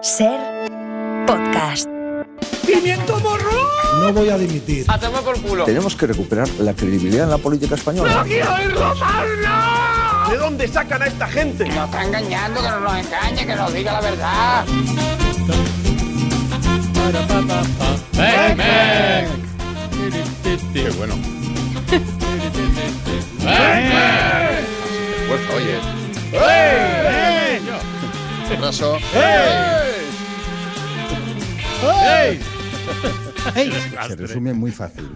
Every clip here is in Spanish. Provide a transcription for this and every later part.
Ser podcast. ¡Pimiento morro! No voy a dimitir. Hacemos por culo. Tenemos que recuperar la credibilidad en la política española. ¿De dónde sacan a esta gente? Nos está engañando, que no nos engañe, que nos diga la verdad. ¡Ven, ven! Qué bueno. Fuerza, oye. Abrazo. Se resume muy fácil.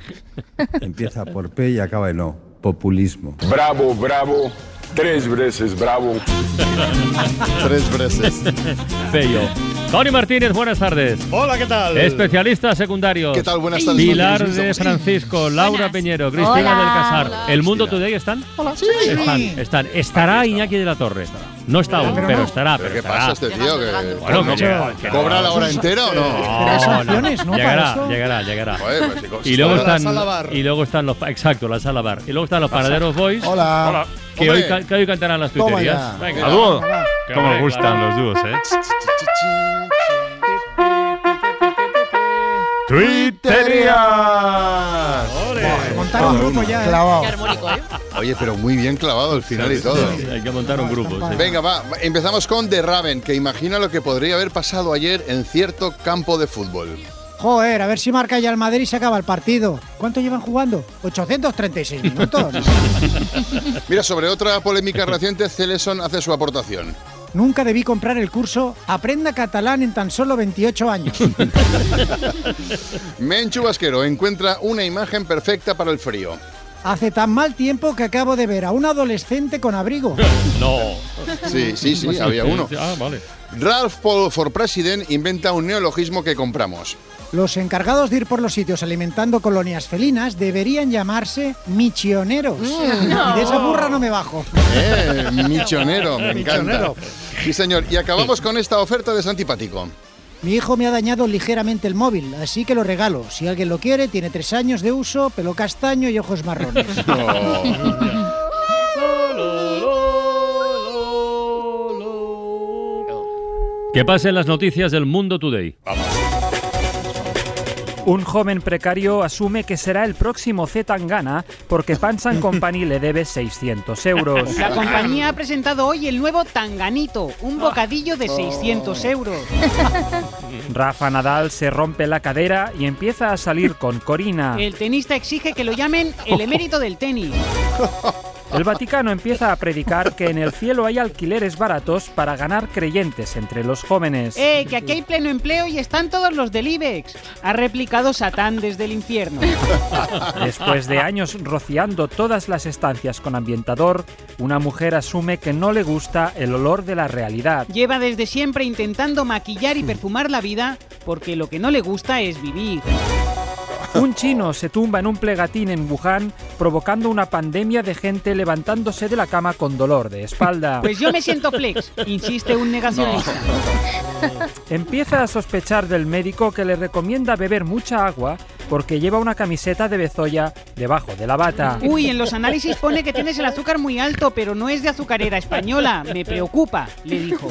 Empieza por P y acaba en O. Populismo. Bravo, bravo. Tres veces bravo. Tres veces. Bello. Tony Martínez, buenas tardes. Hola, ¿qué tal? Especialista secundario. ¿Qué tal? Buenas tardes. Pilar de Francisco, Laura Peñero, Cristina Hola, del Casar. hola. ¿El Mundo Today están? Hola. Sí. Están, están. Estará Iñaki de la Torre. No está aún, pero, estará. ¿Pero Pero qué estará. pasa este tío? Que, Bueno, ¿no? que ¿Cobra no. la hora entera o no? No, ¿no? Llegará, llegará, llegará. Joder, pues, si Y luego están y luego están los exacto la sala bar y luego están los panaderos boys Hola. que hoy, que hoy cantarán las tuiterías. Venga. A dúo. Cómo hombre, gustan claro. los dúos, ¿eh? ¡Twitterías! Montar un grupo ya. ¿eh? Oye, pero muy bien clavado el final y todo. Hay que montar un grupo. sí. Venga, va. Empezamos con The Raven, que imagina lo que podría haber pasado ayer en cierto campo de fútbol. Joder, a ver si marca ya el Madrid y se acaba el partido. ¿Cuánto llevan jugando? 836 minutos. Mira, sobre otra polémica reciente, Celeson hace su aportación. Nunca debí comprar el curso Aprenda catalán en tan solo 28 años. Menchu Vasquero encuentra una imagen perfecta para el frío. Hace tan mal tiempo que acabo de ver a un adolescente con abrigo. No. Sí, sí, sí, había uno. Ah, vale. Ralph Paul for President inventa un neologismo que compramos. Los encargados de ir por los sitios alimentando colonias felinas deberían llamarse michioneros. Y de esa burra no me bajo. Eh, michonero, me encanta. Michonero. Sí, señor. Y acabamos con esta oferta de Santipático. Mi hijo me ha dañado ligeramente el móvil, así que lo regalo. Si alguien lo quiere, tiene tres años de uso, pelo castaño y ojos marrones. Que pasen las noticias del Mundo Today. Un joven precario asume que será el próximo Z Tangana porque Pansan Company le debe 600 euros. La compañía ha presentado hoy el nuevo Tanganito, un bocadillo de 600 euros. Rafa Nadal se rompe la cadera y empieza a salir con Corina. El tenista exige que lo llamen el emérito del tenis. El Vaticano empieza a predicar que en el cielo hay alquileres baratos para ganar creyentes entre los jóvenes. ¡Eh, que aquí hay pleno empleo y están todos los del IBEX! Ha replicado Satán desde el infierno. Después de años rociando todas las estancias con ambientador, una mujer asume que no le gusta el olor de la realidad. Lleva desde siempre intentando maquillar y perfumar la vida porque lo que no le gusta es vivir. Un chino se tumba en un plegatín en Wuhan, provocando una pandemia de gente levantándose de la cama con dolor de espalda. Pues yo me siento flex, insiste un negacionista. Empieza a sospechar del médico que le recomienda beber mucha agua porque lleva una camiseta de bezoya debajo de la bata. Uy, en los análisis pone que tienes el azúcar muy alto, pero no es de azucarera española. Me preocupa, le dijo.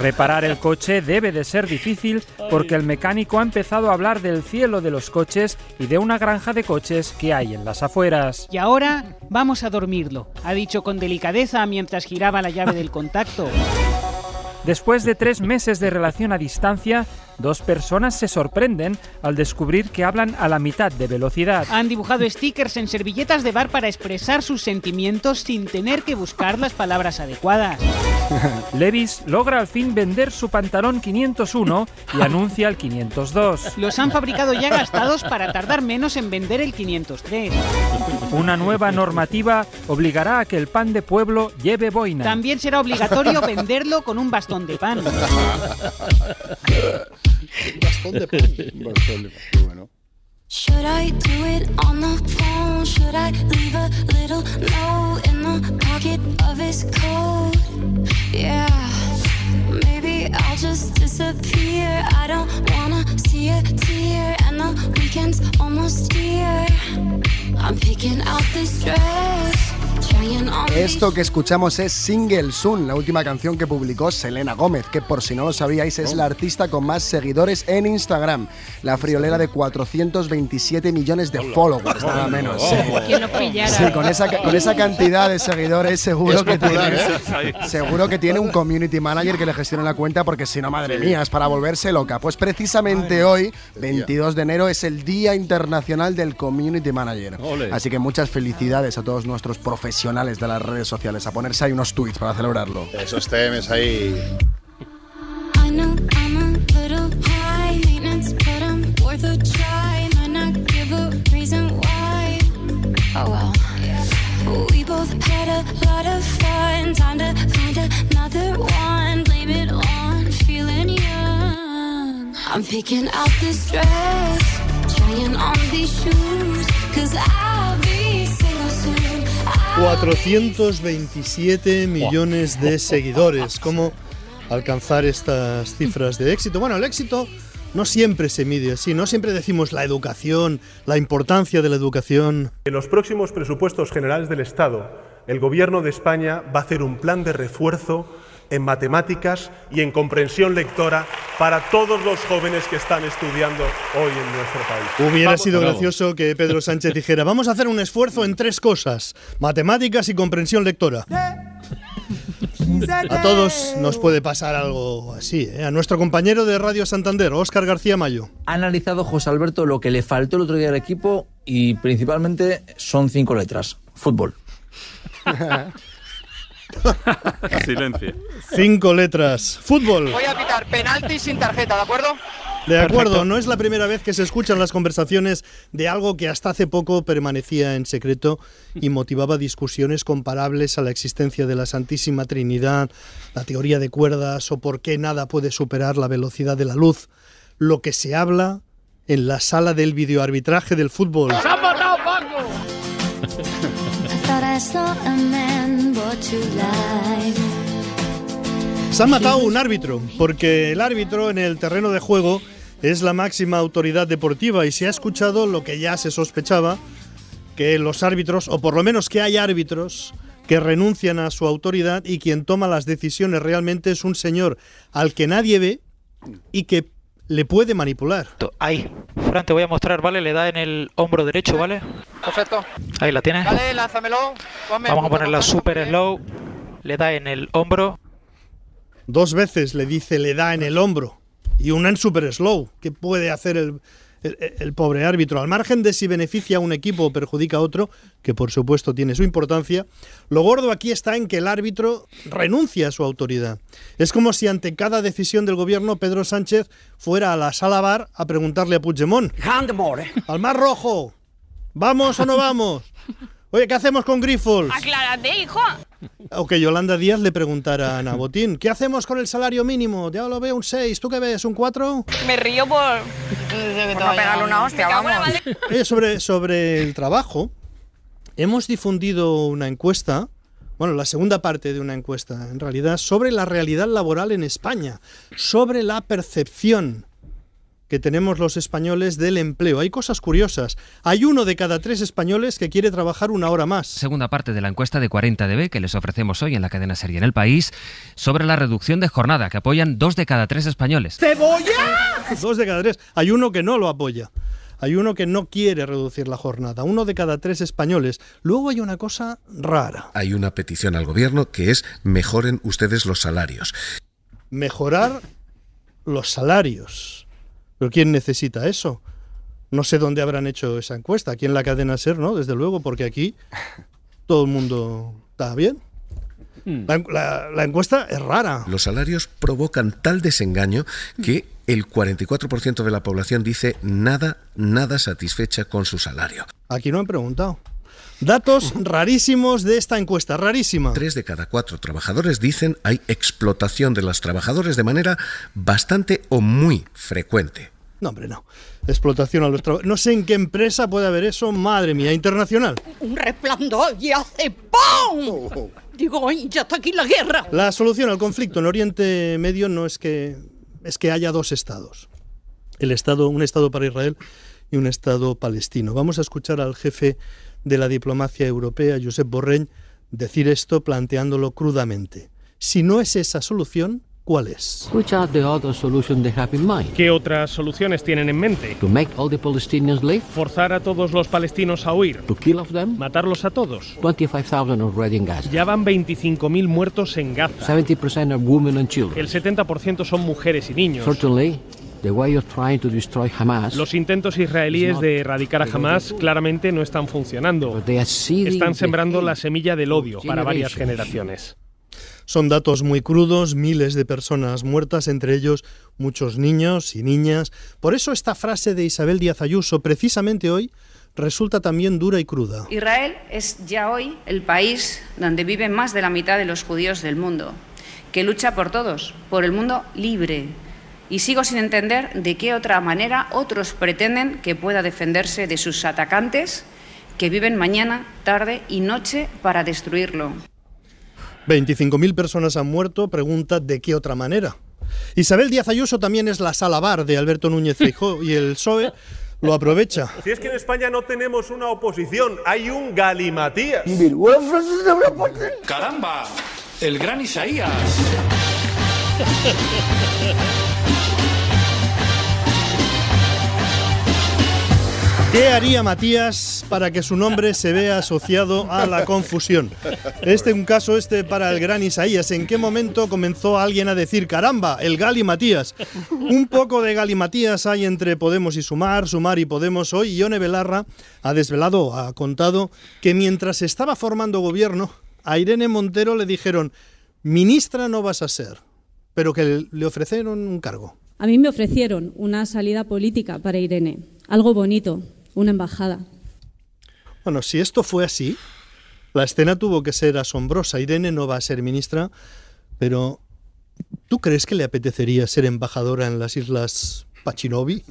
Reparar el coche debe de ser difícil porque el mecánico ha empezado a hablar del cielo de los coches y de una granja de coches que hay en las afueras. Y ahora vamos a dormirlo, ha dicho con delicadeza mientras giraba la llave del contacto. Después de tres meses de relación a distancia, dos personas se sorprenden al descubrir que hablan a la mitad de velocidad. Han dibujado stickers en servilletas de bar para expresar sus sentimientos sin tener que buscar las palabras adecuadas. Levis logra al fin vender su pantalón 501 y anuncia el 502. Los han fabricado ya gastados para tardar menos en vender el 503. Una nueva normativa obligará a que el pan de pueblo lleve boina. También será obligatorio venderlo con un bastón de pan. Bastón de pan. Bastón de pan. Bueno. Should I do it on the phone? Should I leave a little note in the pocket of his coat? Yeah, maybe I'll just disappear. I don't wanna see a tear, and the weekend's almost here. I'm picking out this dress. Trying on Esto que escuchamos es Single Soon, la última canción que publicó Selena Gómez, que por si no lo sabíais es la artista con más seguidores en Instagram. La friolera de 427 millones de followers, nada menos. Con esa, con esa cantidad de seguidores seguro que tiene, ¿eh? seguro que tiene un community manager que le gestione la cuenta porque si no, madre mía, es para volverse loca. Pues precisamente hoy, 22 de enero, es el Día Internacional del Community Manager. Ole. Así que muchas felicidades a todos nuestros profesionales de las redes sociales, a ponerse ahí unos tweets para celebrarlo. Esos TMs ahí. Oh both had a lot of fun. Time to find another one. Blame it on feeling young. I'm picking out this dress, trying on these shoes. Cause I'll be single soon. I'll 427 millones de seguidores. ¿Cómo alcanzar estas cifras de éxito? Bueno, el éxito no siempre se mide así, no siempre decimos la educación, la importancia de la educación. En los próximos presupuestos generales del Estado, el Gobierno de España va a hacer un plan de refuerzo en matemáticas y en comprensión lectora para todos los jóvenes que están estudiando hoy en nuestro país. Hubiera Vamos- sido gracioso que Pedro Sánchez dijera, vamos a hacer un esfuerzo en tres cosas, matemáticas y comprensión lectora. A todos nos puede pasar algo así. ¿eh? A nuestro compañero de Radio Santander, Óscar García Mayo. Ha analizado José Alberto lo que le faltó el otro día al equipo y principalmente son cinco letras. Fútbol. Silencio. Cinco letras. Fútbol. Voy a pitar penalti sin tarjeta, ¿de acuerdo? De acuerdo, no es la primera vez que se escuchan las conversaciones de algo que hasta hace poco permanecía en secreto y motivaba discusiones comparables a la existencia de la Santísima Trinidad, la teoría de cuerdas o por qué nada puede superar la velocidad de la luz. Lo que se habla en la sala del videoarbitraje del fútbol. I thought I saw Se han matado un árbitro, porque el árbitro en el terreno de juego es la máxima autoridad deportiva y se ha escuchado lo que ya se sospechaba, que los árbitros, o por lo menos que hay árbitros, que renuncian a su autoridad y quien toma las decisiones realmente es un señor al que nadie ve y que le puede manipular. Ahí, Fran, te voy a mostrar, ¿vale? Le da en el hombro derecho, ¿vale? Perfecto. Ahí la tienes. Dale, lánzamelo. Ponme Vamos a ponerla super slow. Le da en el hombro. Dos veces le dice le da en el hombro y una en super slow. ¿Qué puede hacer el, el- el pobre árbitro? Al margen de si beneficia a un equipo o perjudica a otro, que por supuesto tiene su importancia, lo gordo aquí está en que el árbitro renuncia a su autoridad. Es como si ante cada decisión del gobierno Pedro Sánchez fuera a la sala bar a preguntarle a Puigdemont. Al mar rojo. ¿Vamos o no vamos? Oye, ¿qué hacemos con Grifols? Aclárate, hijo. O que Yolanda Díaz le preguntara a Ana Botín, ¿qué hacemos con el salario mínimo? Ya lo veo un 6, ¿tú qué ves? ¿Un 4? Me río por... Por no pegarle una hostia, vamos. Oye, sobre, sobre el trabajo, hemos difundido una encuesta, bueno, la segunda parte de una encuesta, en realidad, sobre la realidad laboral en España, sobre la percepción que tenemos los españoles del empleo. Hay cosas curiosas. Hay uno de cada tres españoles que quiere trabajar una hora más. Segunda parte de la encuesta de 40DB que les ofrecemos hoy en la cadena serie en el país sobre la reducción de jornada que apoyan dos de cada tres españoles. ¡Cebolla! Dos de cada tres. Hay uno que no lo apoya. Hay uno que no quiere reducir la jornada. Uno de cada tres españoles. Luego hay una cosa rara. Hay una petición al gobierno que es mejoren ustedes los salarios. Mejorar los salarios. ¿Pero quién necesita eso? No sé dónde habrán hecho esa encuesta. Aquí en la cadena SER, ¿no? Desde luego, porque aquí todo el mundo está bien. La, la- la encuesta es rara. Los salarios provocan tal desengaño que el 44% de la población dice nada, nada satisfecha con su salario. Aquí no han preguntado. Datos rarísimos de esta encuesta, rarísima. Tres de cada cuatro trabajadores dicen hay explotación de los trabajadores de manera bastante o muy frecuente. No, hombre, no. Explotación a los trabajadores. No sé en qué empresa puede haber eso, madre mía, internacional. Un resplandor y hace ¡pum! Digo, "Ay, ya está aquí la guerra. La solución al conflicto en Oriente Medio no es que es que haya dos estados. El estado, un estado para Israel y un estado palestino. Vamos a escuchar al jefe de la diplomacia europea, Josep Borrell, decir esto planteándolo crudamente. Si no es esa solución, ¿cuál es? Which are the other solutions they have in mind? ¿Qué otras soluciones tienen en mente? To make all the Palestinians leave? ¿Forzar a todos los palestinos a huir? To kill of them? ¿Matarlos a todos? 25,000 already in Gaza. Ya van 25.000 muertos en Gaza. 70% are women and children. El 70% son mujeres y niños. Certainly, the way you're trying to destroy Hamas Los intentos israelíes de erradicar a Hamas claramente no están funcionando. Están sembrando la semilla del odio para varias generaciones. Son datos muy crudos, miles de personas muertas, entre ellos muchos niños y niñas. Por eso esta frase de Isabel Díaz Ayuso, precisamente hoy, resulta también dura y cruda. Israel es ya hoy el país donde vive más de la mitad de los judíos del mundo, que lucha por todos, por el mundo libre. Y sigo sin entender de qué otra manera otros pretenden que pueda defenderse de sus atacantes que viven mañana, tarde y noche para destruirlo. 25.000 personas han muerto, pregunta de qué otra manera. Isabel Díaz Ayuso también es la salabar de Alberto Núñez Feijóo y el PSOE lo aprovecha. Si es que en España no tenemos una oposición, hay un galimatías. ¡Caramba! El gran Isaías. ¿Qué haría Matías para que su nombre se vea asociado a la confusión? Este un caso este para el gran Isaías. ¿En qué momento comenzó alguien a decir, caramba, el Gali Matías? Un poco de Gali Matías hay entre Podemos y Sumar, Sumar y Podemos. Hoy Ione Belarra ha desvelado, ha contado que mientras estaba formando gobierno, a Irene Montero le dijeron, ministra no vas a ser, pero que le ofrecieron un cargo. A mí me ofrecieron una salida política para Irene, algo bonito, una embajada. Bueno, si esto fue así, la escena tuvo que ser asombrosa. Irene no va a ser ministra, pero ¿tú crees que le apetecería ser embajadora en las islas Pachinovi?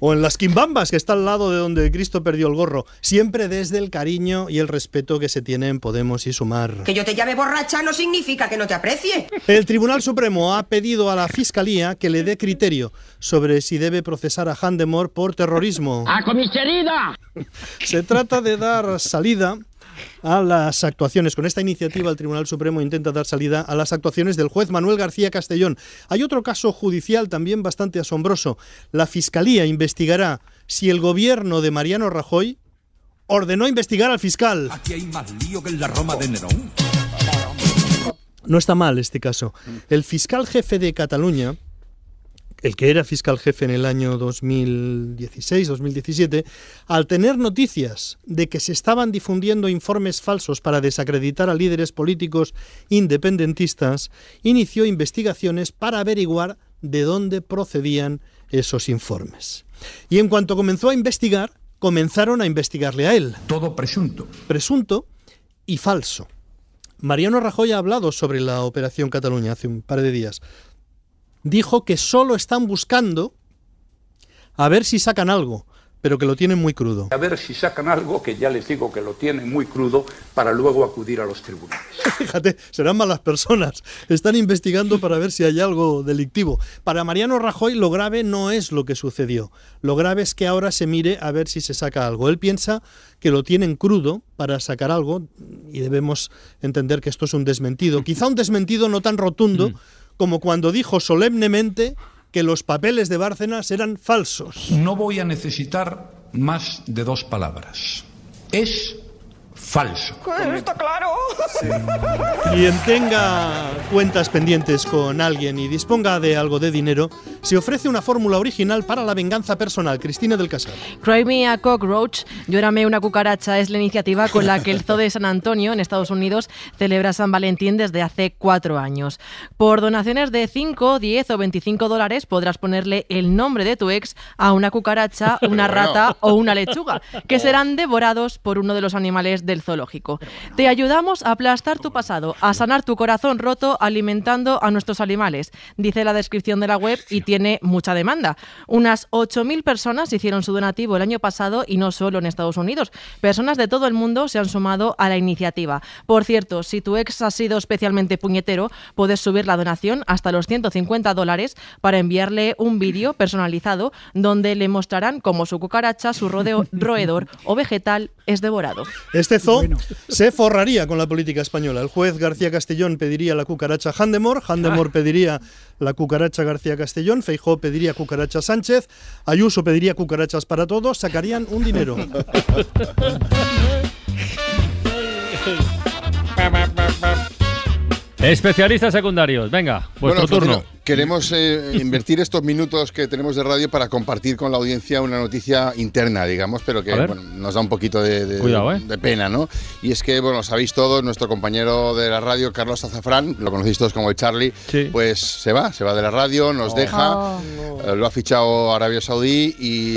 o en las Quimbambas, que está al lado de donde Cristo perdió el gorro. Siempre desde el cariño y el respeto que se tiene en Podemos y Sumar. Que yo te llame borracha no significa que no te aprecie. El Tribunal Supremo ha pedido a la Fiscalía que le dé criterio sobre si debe procesar a Handemore por terrorismo. ¡A comisaría! Se trata de dar salida a las actuaciones. Con esta iniciativa el Tribunal Supremo intenta dar salida a las actuaciones del juez Manuel García Castellón. Hay otro caso judicial también bastante asombroso. La Fiscalía investigará si el gobierno de Mariano Rajoy ordenó investigar al fiscal. Aquí hay más lío que en la Roma de Nerón. No está mal este caso. El fiscal jefe de Cataluña, el que era fiscal jefe en el año 2016-2017, al tener noticias de que se estaban difundiendo informes falsos para desacreditar a líderes políticos independentistas, inició investigaciones para averiguar de dónde procedían esos informes. Y en cuanto comenzó a investigar, comenzaron a investigarle a él. Todo presunto. Presunto y falso. Mariano Rajoy ha hablado sobre la Operación Cataluña hace un par de días. Dijo que solo están buscando a ver si sacan algo, pero que lo tienen muy crudo. A ver si sacan algo que ya les digo que lo tienen muy crudo para luego acudir a los tribunales. Fíjate, serán malas personas. Están investigando para ver si hay algo delictivo. Para Mariano Rajoy lo grave no es lo que sucedió. Lo grave es que ahora se mire a ver si se saca algo. Él piensa que lo tienen crudo para sacar algo y debemos entender que esto es un desmentido. Quizá un desmentido no tan rotundo como cuando dijo solemnemente que los papeles de Bárcenas eran falsos. No voy a necesitar más de dos palabras. Es falso. ¿Está claro? Quien tenga cuentas pendientes con alguien y disponga de algo de dinero, se ofrece una fórmula original para la venganza personal. Cristina del Casal. Cry Me a Cockroach, Llórame una cucaracha es la iniciativa con la que el Zoo de San Antonio, en Estados Unidos, celebra San Valentín desde hace cuatro años. Por donaciones de 5, 10 o 25 dólares podrás ponerle el nombre de tu ex a una cucaracha, una rata o una lechuga, que serán devorados por uno de los animales del zoológico. Te ayudamos a aplastar tu pasado, a sanar tu corazón roto alimentando a nuestros animales, dice la descripción de la web y tiene mucha demanda. Unas 8.000 personas hicieron su donativo el año pasado y no solo en Estados Unidos. Personas de todo el mundo se han sumado a la iniciativa. Por cierto, si tu ex ha sido especialmente puñetero, puedes subir la donación hasta los 150 dólares para enviarle un vídeo personalizado donde le mostrarán cómo su cucaracha, su rodeo- roedor o vegetal es devorado. Este Se forraría con la política española. El juez García Castellón pediría la cucaracha Handemor, Handemor pediría la cucaracha García Castellón, Feijó pediría cucaracha Sánchez, Ayuso pediría cucarachas para todos, sacarían un dinero. Especialistas secundarios, venga, vuestro Bueno, turno. Queremos eh, invertir estos minutos que tenemos de radio para compartir con la audiencia una noticia interna, digamos, pero que bueno, nos da un poquito de, de- Cuidado, ¿eh? de pena, ¿no? Y es que, bueno, sabéis todos, nuestro compañero de la radio, Carlos Azafrán, lo conocéis todos como el Charlie, pues se va, se va de la radio, nos deja, eh, lo ha fichado Arabia Saudí y,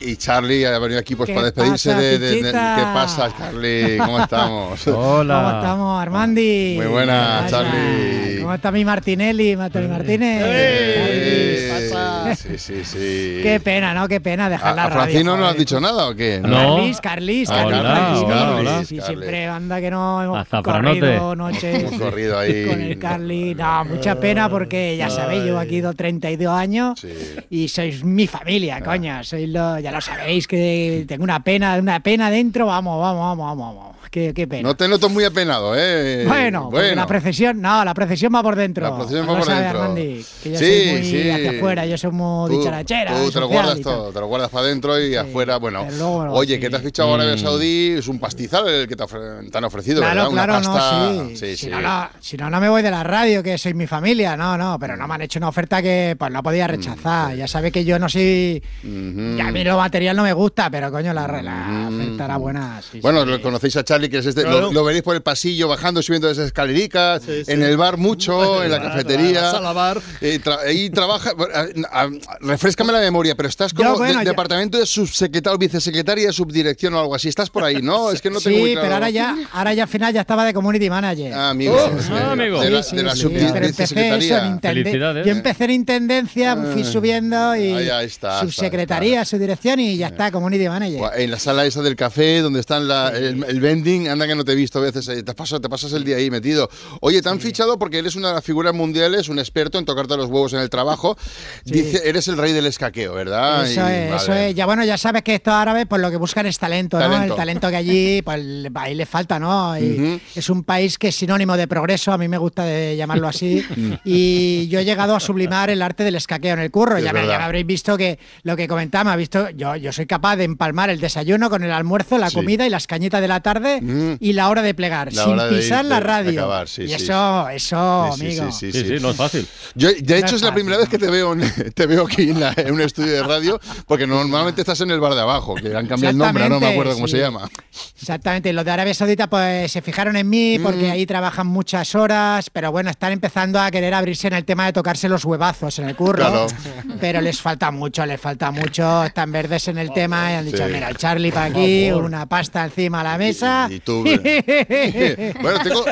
y Charlie ha venido aquí pues ¿Qué para despedirse pasa, de, de-? ¿Qué pasa, Charlie? ¿Cómo estamos? ¿Cómo estamos, Armandi? Muy buena, Charlie. ¿Cómo está mi Martinelli, Mateo Martínez? Eh, Sí, sí, sí. Qué pena, ¿no? Qué pena dejar ¿A, la a radio. Francino no le has dicho nada o qué? Carlis, Carlis, Ah, Carlis, hola, Francino. hola, hola. Sí, Carlis. siempre anda que no hemos Azafranote. corrido noches Hemos corrido ahí. con el Carly. No, mucha pena porque ya sabéis, llevo aquí do- 32 años y sois mi familia, Ah. coño. Sois lo, ya lo sabéis que tengo una pena, una pena dentro. Vamos, vamos, vamos, vamos. vamos. Qué, qué pena. No te noto muy apenado, ¿eh? Bueno, porque la procesión, no, la procesión va por dentro. La procesión No va por dentro. Armandi, que yo Sí, soy muy sí. hacia afuera, yo soy muy Tú- dicharachera. Tú te lo guardas todo, te lo guardas para adentro y afuera, bueno. luego, bueno, Oye, que te has fichado a Arabia Mm. Saudí, es un pastizal el que te, han ofrecido, Claro, ¿verdad? Una claro, pasta. no, si. No, no, si no, no me voy de la radio, que soy mi familia. No, no, pero no me han hecho una oferta que pues no podía rechazar. Ya sabe que yo no soy. Ya a mí lo material no me gusta, pero coño, la, la oferta era buena. Bueno, conocéis a Charlie, que es este, Claro. lo, lo veréis por el pasillo, bajando, subiendo esas escalericas, en el bar mucho, en la cafetería. a la bar. Eh, tra- ahí trabaja. a- a- refrescame la memoria, pero estás como Yo, bueno, de- ya- departamento de subsecretario, vicesecretaria de subdirección o algo así. Estás por ahí, ¿no? Es que no tengo sí, muy claro. pero ahora ya, ahora ya al final ya estaba de community manager. Ah, amigo. sí, De la, de la Yo empecé en intendencia, fui Ah. subiendo y ahí está, está, subsecretaría, subdirección y ya está, community manager. En la sala esa del café, donde está la- el, el vending, anda que no te he visto a veces. eh, Te pasas, te pasas el día ahí metido. Oye, te han fichado porque eres una de las figuras mundiales, un experto en tocarte los huevos en el trabajo. Dice, eres el rey del escaqueo, ¿verdad? Eso Y- es, eso es. Ya bueno, ya sabes que estos árabes pues lo que buscan es talento, ¿no? El talento que allí, pues ahí le falta, ¿no? Y. Es un país que es sinónimo de progreso, a mí me gusta de llamarlo así. y yo he llegado a sublimar el arte del escaqueo en el curro. Ya me, ya habréis visto que lo que comentaba, me ha visto, yo, yo soy capaz de empalmar el desayuno con el almuerzo, la Sí. comida y las cañitas de la tarde Mm. y la hora de plegar, La sin de pisar la radio. acabar, sí, y sí. eso, eso, Sí, sí, amigo. sí, Sí, sí, no es fácil. Yo, de No hecho, es es la primera vez que te veo, en- te veo aquí en, la- en un estudio de radio, porque normalmente estás en el bar de abajo, que han cambiado el nombre, no me Exactamente, acuerdo cómo se llama. Exactamente, los de Arabia Saudita pues se fijaron en mí porque Mm. ahí trabajan muchas horas, pero bueno, están empezando a querer abrirse en el tema de tocarse los huevazos en el curro, Claro. pero les falta mucho, les falta mucho, están verdes en el tema y han dicho, Sí. mira, el Charlie para aquí, una pasta encima a la mesa. Y tú, bueno, tengo.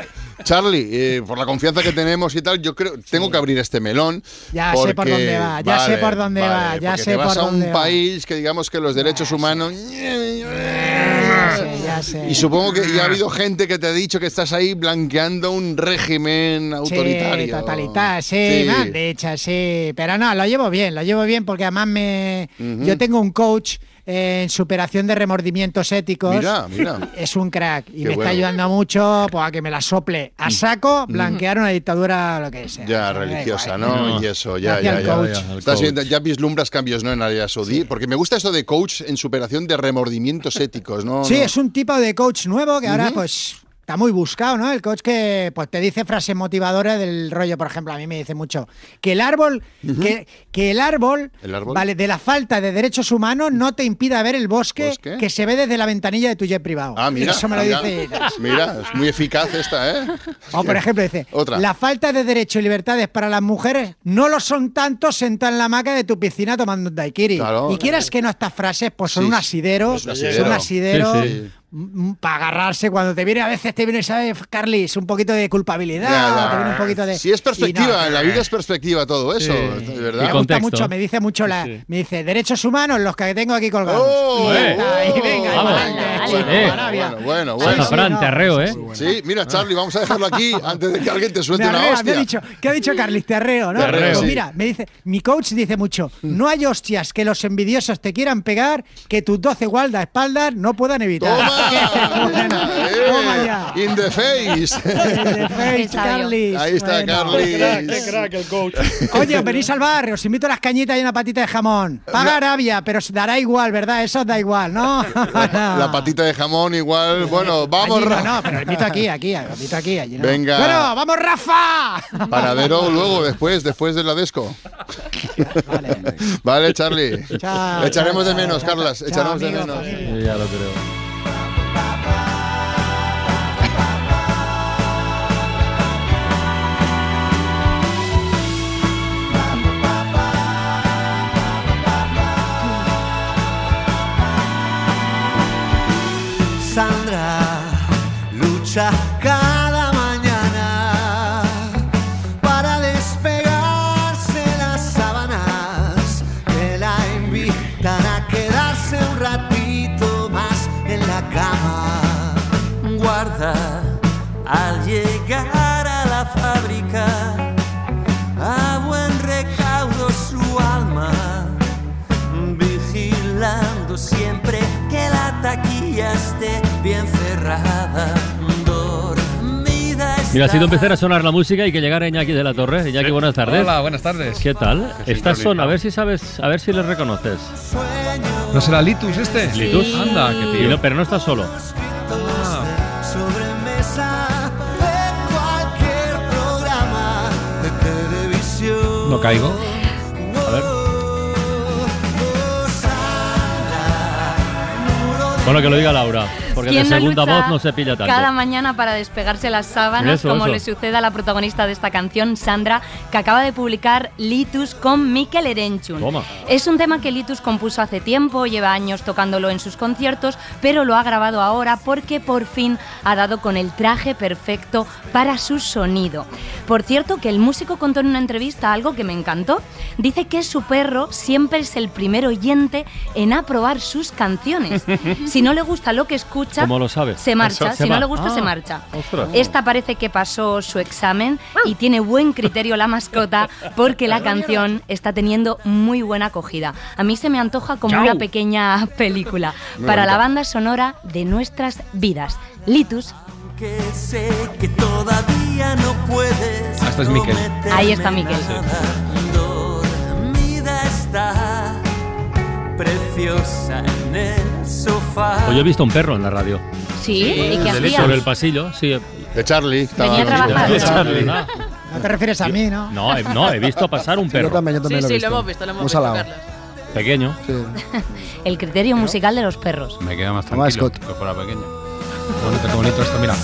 Charlie, eh, por la confianza que tenemos y tal, yo creo tengo que abrir este melón. Ya sé por dónde va, ya sé por dónde va, ya sé te vas por a un dónde va. país que digamos que los derechos humanos ya sé. y supongo que ya ha habido gente que te ha dicho que estás ahí blanqueando un régimen autoritario. Sí, totalitario, sí, me han dicho, sí. Pero no, lo llevo bien, lo llevo bien porque además me. Yo tengo un coach en superación de remordimientos éticos. Mira, mira. Es un crack y Qué me bueno. está ayudando mucho pues, a que me la sople a saco, blanquear una dictadura, lo que sea. Ya, O sea, religiosa. ¿no? Y eso, ya, Gracias ya, ya. coach. ya. Estás viendo- ya vislumbras cambios, ¿no? En Arabia Saudí. Porque me gusta esto de coach en superación de remordimientos éticos, ¿no? Sí, No. es un tipo de coach nuevo que ahora pues está muy buscado, ¿no? El coach que pues te dice frases motivadoras del rollo, por ejemplo, a mí me dice mucho que el árbol, que, que el árbol, ¿El árbol? vale, de la falta de derechos humanos no te impida ver el bosque, ¿Bosque? que se ve desde la ventanilla de tu jet privado. Ah, mira. Eso me lo mira, dice. Mira, es muy eficaz esta, ¿eh? O por ejemplo dice, Otra. la falta de derechos y libertades para las mujeres no lo son tanto sentado en la hamaca de tu piscina tomando un daiquiri. Claro. Y quieras que no estas frases, pues son Sí, un asidero, Es un son asidero. un asidero Sí, sí. Para agarrarse cuando te viene, a veces te viene, ¿sabes, Carlis? Un poquito de culpabilidad, te viene un poquito de... Sí, es perspectiva, no, en la vida es perspectiva todo eso, Sí. de me verdad. gusta mucho, me dice mucho la, me dice derechos humanos los que tengo aquí colgados. Oh, y, eh. está, y venga, Vamos. Eh. Bueno, bueno, bueno. sí, Azafrán, no. te arreo, ¿eh? Sí, mira, Charlie, vamos a dejarlo aquí antes de que alguien te suelte una hostia. ha dicho, ¿qué ha dicho Carlis? Te arreo, ¿no? Te arreo, Pues sí. Mira, me dice, mi coach dice mucho, no hay hostias que los envidiosos te quieran pegar que tus 12 guardaespaldas no puedan evitar. ¡Toma! Eh, In the face. Face, Carlis. Ahí está Bueno. Carlis. Qué crack, qué crack el coach. Oye, venís al barrio, os invito a las cañitas y una patita de jamón. Paga Arabia, pero os dará igual, ¿verdad? Eso os da igual, ¿no? La patita de jamón igual. Bueno, vamos, Allí no, Rafa. no, pero invito aquí, aquí, invito aquí. Allí no. Venga. Bueno, vamos, Rafa. Paradero luego, después, después de la desco. Vale, Charlie. Chao, Echaremos chao, de menos, chao. Carlas. Chao, Echaremos de amigo, menos. Sí, ya lo creo. Cada Mira, ha sido está. empezar a sonar la música y que llegara Iñaki de la Torre. Iñaki, buenas tardes. Hola, buenas tardes. ¿Qué tal? Que Estas son, a ver si sabes, a ver si les reconoces. ¿No será Litus este? Litus. Anda, qué tío. no- pero no estás solo. televisión. No caigo. A ver. Bueno, que lo diga Laura, porque de ¿Quién no segunda voz no se pilla tanto. Cada mañana para despegarse las sábanas, Eso, como eso. le sucede a la protagonista de esta canción, Sandra, que acaba de publicar Litus con Mikel Erenchun. Toma. Es un tema que Litus compuso hace tiempo, lleva años tocándolo en sus conciertos, pero lo ha grabado ahora porque por fin ha dado con el traje perfecto para su sonido. Por cierto, que el músico contó en una entrevista algo que me encantó. Dice que su perro siempre es el primer oyente en aprobar sus canciones. Si no le gusta lo que escucha, ¿Cómo lo sabe? se marcha. Eso. Si Se no va. le gusta, Ah, se marcha. ostras. Esta parece que pasó su examen y tiene buen criterio la mascota porque la canción está teniendo muy buena acogida. A mí se me antoja como Chao. una pequeña película Muy para la banda sonora de nuestras vidas. Litus. Que sé que todavía no puedes. Ah, este es Miquel. Ahí está Miquel. Dormida está, preciosa en el sofá. Pues yo he visto un perro en la radio. Sí, ¿y qué Por hacía? el pasillo, sí. De Charlie. Venía a trabajar. De Charlie. Ah. No te refieres a mí, ¿no? No, he, no, he visto pasar un perro. Yo también, yo también Sí, lo he sí, lo visto. hemos visto, lo hemos visto, salado. Carlos. Pequeño. El criterio musical de los perros. Me queda más tranquilo Scott. que fuera pequeño. Bonito, qué bonito esto, mira.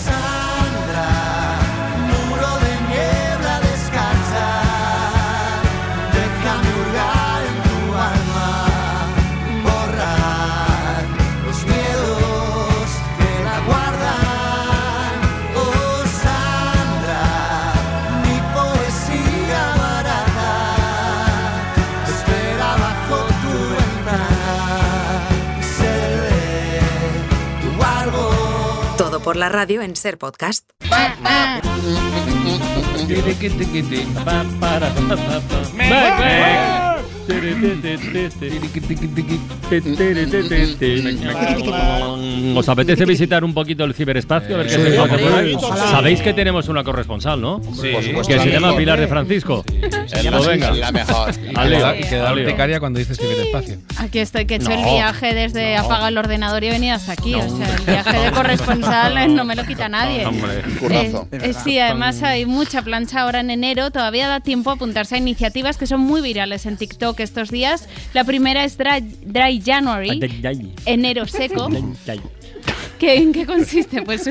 Por la radio en Ser Podcast. ¿Os apetece visitar un poquito el ciberespacio? A ver qué Sí, se encuentra hombre. por ahí? Ojalá. Sabéis que tenemos una corresponsal, ¿no? Sí. Por supuesto. Que La se llama mejor. Pilar de Francisco. Sí. Pues venga. La mejor. Y urticaria cuando dices ciberespacio. Aquí estoy, que he hecho el No, viaje desde apaga el ordenador y he venido hasta aquí. O sea, el viaje de corresponsal no me lo quita nadie. Hombre, Eh, currazo. eh, sí, además hay mucha plancha ahora en enero. Todavía da tiempo a apuntarse a iniciativas que son muy virales en TikTok estos días. La primera es Dry, Dry January, enero seco. ¿Qué, ¿En qué consiste? Pues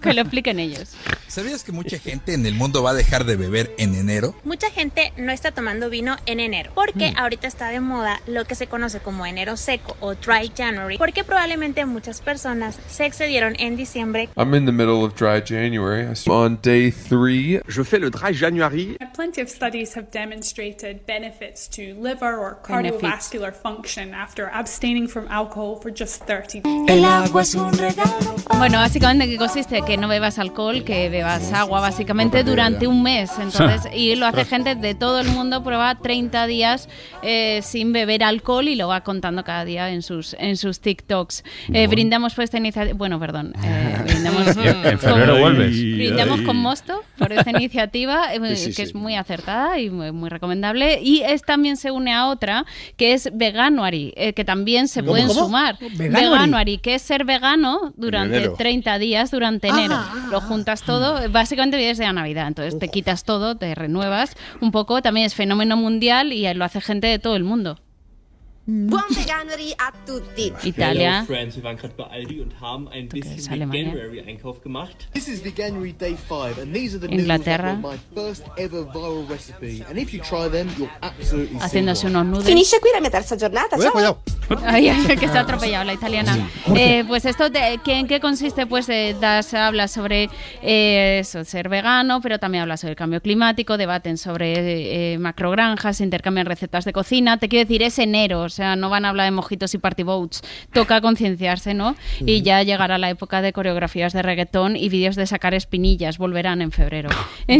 que lo expliquen ellos. ¿Sabías que mucha gente en el mundo va a dejar de beber en enero? Mucha gente no está tomando vino en enero porque Mm. ahorita está de moda lo que se conoce como enero seco o dry January porque probablemente muchas personas se excedieron en diciembre. I'm in the middle of dry January. On day three. Je fais le dry January. Plenty of studies have demonstrated benefits to liver or cardiovascular function after abstaining from alcohol for just 30 days. El agua es un regalo. Bueno, básicamente, ¿qué consiste? Que no bebas alcohol, que bebas agua básicamente durante un mes. Entonces, y lo hace gente de todo el mundo, prueba 30 días eh, sin beber alcohol y lo va contando cada día en sus, en sus TikToks. Eh, brindamos por esta iniciativa. Bueno, perdón. eh, brindamos, En- en febrero vuelves. Brindamos con Mosto por esta iniciativa, eh, Sí, sí, que sí. es muy acertada y muy, muy recomendable. Y es también se une a otra que es Veganuary, eh, que también se ¿Cómo, pueden cómo? sumar. Veganuary. Veganuary, que es ser vegano durante enero. 30 días durante enero. ah, Lo juntas todo, básicamente vives de la Navidad, entonces te quitas todo, te renuevas un poco. También es fenómeno mundial y lo hace gente de todo el mundo. Buon Veganuary a tutti. Italia. Hello friends, wir waren gerade bei Aldi und haben ein bisschen. Veganuary Einkauf gemacht. This is Veganuary Day 5, and these are the Inglaterra. my first ever viral recipe. And if you try them, you'll absolutely Haciéndose unos noodles. Finisce qui la mia terza giornata. Ciao. Ay, ay, que se ha atropellado la italiana. Eh, pues esto, de, ¿qué- ¿en qué consiste? Pues eh, das, habla sobre eh, eso, ser vegano, pero también habla sobre el cambio climático, debaten sobre eh, macrogranjas, intercambian recetas de cocina. Te quiero decir, es enero, sea, no van a hablar de mojitos y party boats. Toca concienciarse, ¿no? Y ya llegará la época de coreografías de reggaetón y vídeos de sacar espinillas, volverán en febrero.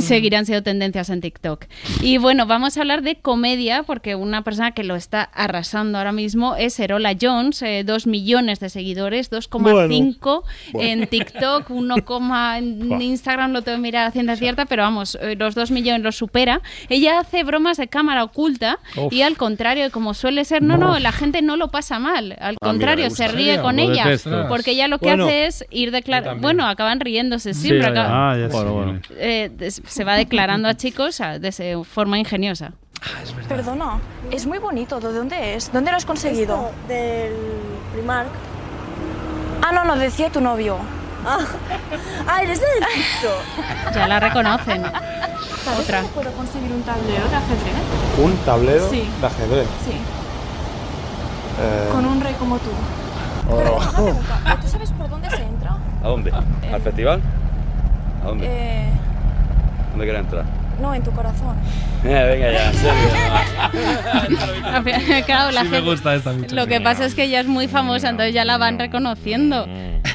Seguirán siendo tendencias en TikTok. Y bueno, vamos a hablar de comedia, porque una persona que lo está arrasando ahora mismo es Erola Jones, eh, dos millones de seguidores, 2,5 Bueno. en TikTok, 1, en. Instagram lo tengo que mirar a ciencia cierta, pero vamos, eh, los 2 millones los supera. Ella hace bromas de cámara oculta Uf. y al contrario, como suele ser, no, no, la gente no lo pasa mal, al Ah, mira, contrario, le se ríe con Lo ella, porque ella lo que Bueno, hace es ir declarando, bueno, acaban riéndose siempre, ya, ya. acaba- Ah, ya Bueno, bueno. eh, se va declarando a chicos ah, de forma ingeniosa. Perdona, es muy bonito. ¿De dónde es? ¿Dónde lo has conseguido? del Primark. Ah, no, no, decía tu novio. Ah, eres del TikTok. Ya la reconocen. ¿Sabes Otra. cómo puedo conseguir un tablero de ajedrez? ¿Un tablero Sí. de ajedrez? Sí, Eh, con un rey como tú. oh. Pero una pregunta, ¿tú sabes por dónde se entra? ¿A dónde? ¿Al festival? ¿A dónde? Eh, ¿Dónde quieres entrar? no, en tu corazón. Eh, venga ya, en serio. claro, la Sí me gente- gusta esta mucho. Lo que pasa es que ella es muy famosa, entonces ya la van reconociendo.